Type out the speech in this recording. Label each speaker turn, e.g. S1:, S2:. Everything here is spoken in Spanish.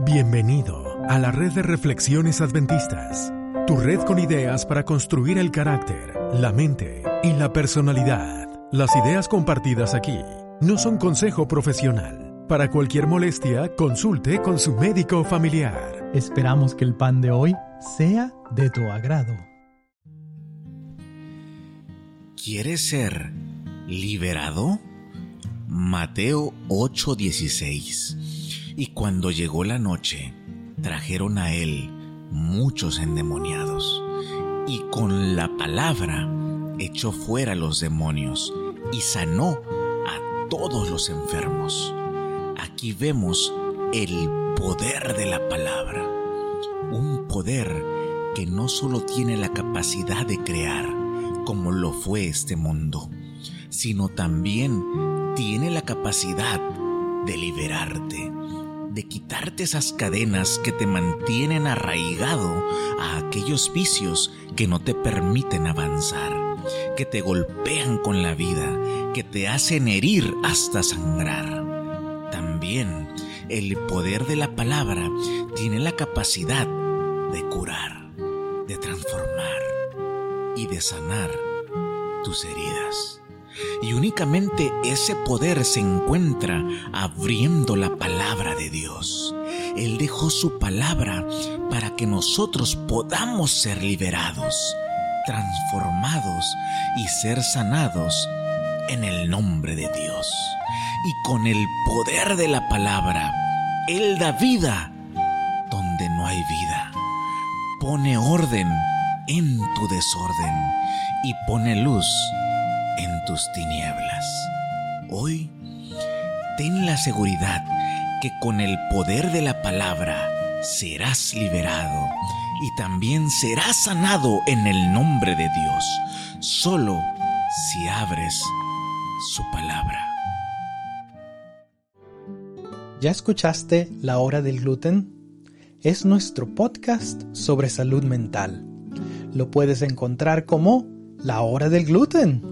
S1: Bienvenido a la red de reflexiones adventistas, tu red con ideas para construir el carácter, la mente y la personalidad. Las ideas compartidas aquí no son consejo profesional. Para cualquier molestia, consulte con su médico familiar.
S2: Esperamos que el pan de hoy sea de tu agrado.
S3: ¿Quieres ser liberado? Mateo 8:16 Y cuando llegó la noche, trajeron a él muchos endemoniados, y con la palabra echó fuera los demonios y sanó a todos los enfermos. Aquí vemos el poder de la palabra, un poder que no solo tiene la capacidad de crear, como lo fue este mundo, sino también tiene la capacidad de liberarte, de quitarte esas cadenas que te mantienen arraigado a aquellos vicios que no te permiten avanzar, que te golpean con la vida, que te hacen herir hasta sangrar. También el poder de la palabra tiene la capacidad de curar, de transformar y de sanar tus heridas. Y únicamente ese poder se encuentra abriendo la palabra de Dios. Él dejó su palabra para que nosotros podamos ser liberados, transformados y ser sanados en el nombre de Dios. Y con el poder de la palabra, Él da vida donde no hay vida. Pone orden en tu desorden y pone luz en tus tinieblas. Hoy, ten la seguridad que con el poder de la palabra serás liberado y también serás sanado en el nombre de Dios, solo si abres su palabra.
S2: ¿Ya escuchaste La Hora del Gluten? Es nuestro podcast sobre salud mental. Lo puedes encontrar como La Hora del Gluten.